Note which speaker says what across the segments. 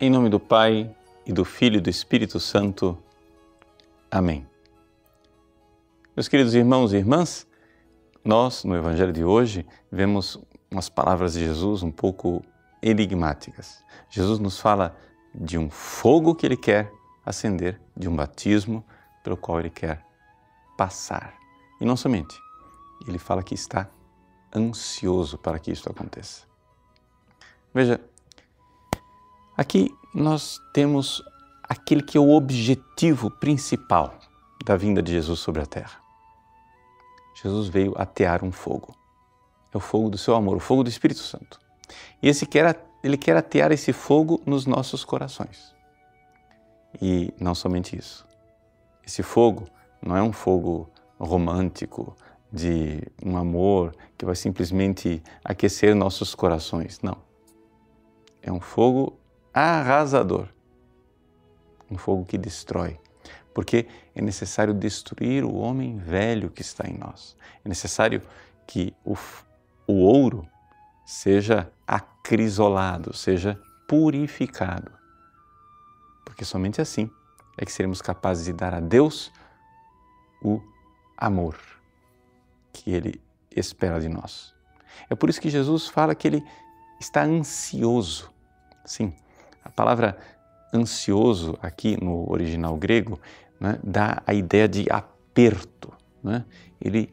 Speaker 1: Em nome do Pai e do Filho e do Espírito Santo. Amém. Meus queridos irmãos e irmãs, nós no Evangelho de hoje vemos umas palavras de Jesus um pouco enigmáticas. Jesus nos fala de um fogo que ele quer acender, de um batismo pelo qual ele quer passar. E não somente, ele fala que está ansioso para que isso aconteça. Veja, aqui nós temos aquele que é o objetivo principal da vinda de Jesus sobre a terra. Jesus veio atear um fogo. É o fogo do seu amor, o fogo do Espírito Santo. E esse quer, ele quer atear esse fogo nos nossos corações. E não somente isso. Esse fogo não é um fogo romântico, de um amor que vai simplesmente aquecer nossos corações. Não. É um fogo arrasador. Um fogo que destrói. Porque é necessário destruir o homem velho que está em nós. É necessário que o, o ouro seja acrisolado, seja purificado. Porque somente assim é que seremos capazes de dar a Deus o amor que Ele espera de nós. É por isso que Jesus fala que Ele está ansioso. Sim, palavra ansioso aqui no original grego né, dá a ideia de aperto. Né? Ele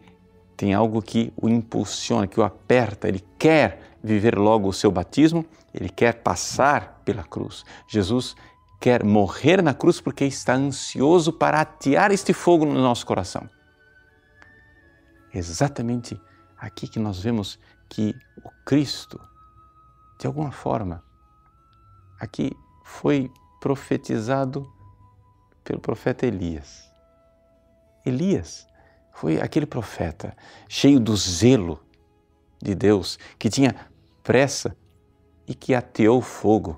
Speaker 1: tem algo que o impulsiona, que o aperta, ele quer viver logo o seu batismo, ele quer passar pela cruz. Jesus quer morrer na cruz porque está ansioso para atear este fogo no nosso coração exatamente aqui que nós vemos que o Cristo, de alguma forma, aqui foi profetizado pelo profeta Elias. Elias foi aquele profeta cheio do zelo de Deus, que tinha pressa e que ateou fogo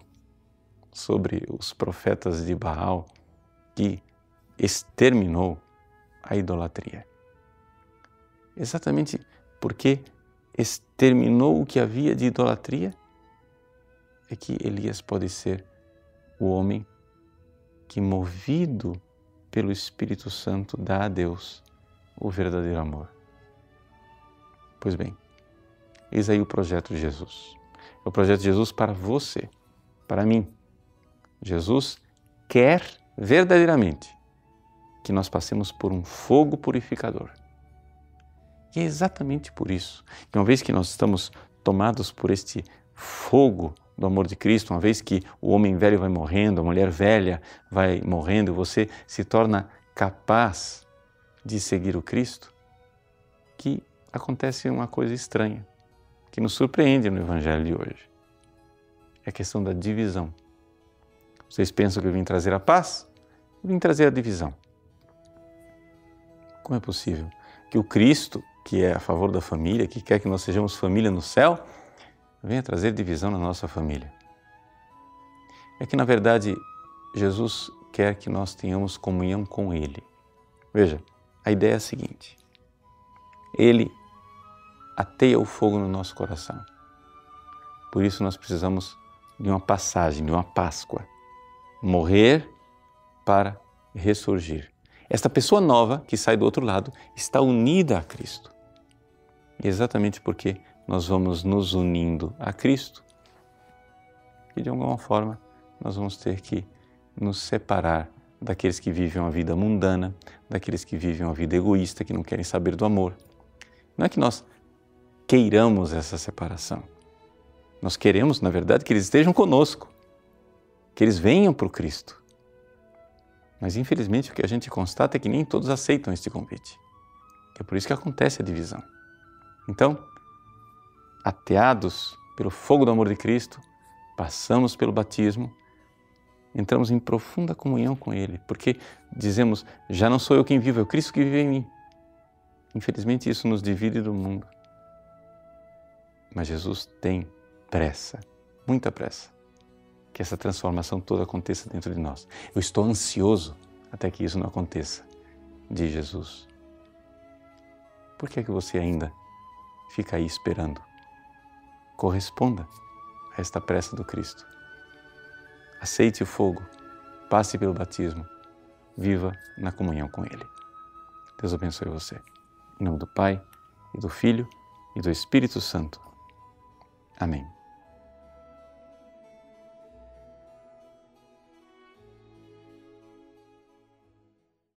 Speaker 1: sobre os profetas de Baal, que exterminou a idolatria exatamente porque exterminou o que havia de idolatria, é que Elias pode ser o homem que, movido pelo Espírito Santo, dá a Deus o verdadeiro amor. Pois bem, eis aí o projeto de Jesus. É o projeto de Jesus para você, para mim. Jesus quer verdadeiramente que nós passemos por um fogo purificador e é exatamente por isso que, uma vez que nós estamos tomados por este fogo do amor de Cristo, uma vez que o homem velho vai morrendo, a mulher velha vai morrendo, você se torna capaz de seguir o Cristo, que acontece uma coisa estranha, que nos surpreende no Evangelho de hoje. É a questão da divisão. Vocês pensam que eu vim trazer a paz? Eu vim trazer a divisão. Como é possível que o Cristo que é a favor da família, que quer que nós sejamos família no céu, venha trazer divisão na nossa família. É que, na verdade, Jesus quer que nós tenhamos comunhão com Ele. Veja, a ideia é a seguinte: Ele ateia o fogo no nosso coração. Por isso, nós precisamos de uma passagem, de uma Páscoa. Morrer para ressurgir. Esta pessoa nova que sai do outro lado está unida a Cristo. Exatamente porque nós vamos nos unindo a Cristo e de alguma forma nós vamos ter que nos separar daqueles que vivem uma vida mundana, daqueles que vivem uma vida egoísta, que não querem saber do amor. Não é que nós queiramos essa separação. Nós queremos, na verdade, que eles estejam conosco, que eles venham para o Cristo. Mas infelizmente o que a gente constata é que nem todos aceitam este convite. É por isso que acontece a divisão. Então, ateados pelo fogo do amor de Cristo, passamos pelo batismo, entramos em profunda comunhão com Ele, porque dizemos: já não sou eu quem vivo, é o Cristo que vive em mim. Infelizmente, isso nos divide do mundo. Mas Jesus tem pressa, muita pressa, que essa transformação toda aconteça dentro de nós. Eu estou ansioso até que isso não aconteça, diz Jesus. Por que é que você ainda fica aí esperando. Corresponda a esta pressa do Cristo. aceite o fogo, passe pelo batismo, viva na comunhão com Ele. Deus abençoe você. Em nome do Pai, e do Filho, e do Espírito Santo. Amém.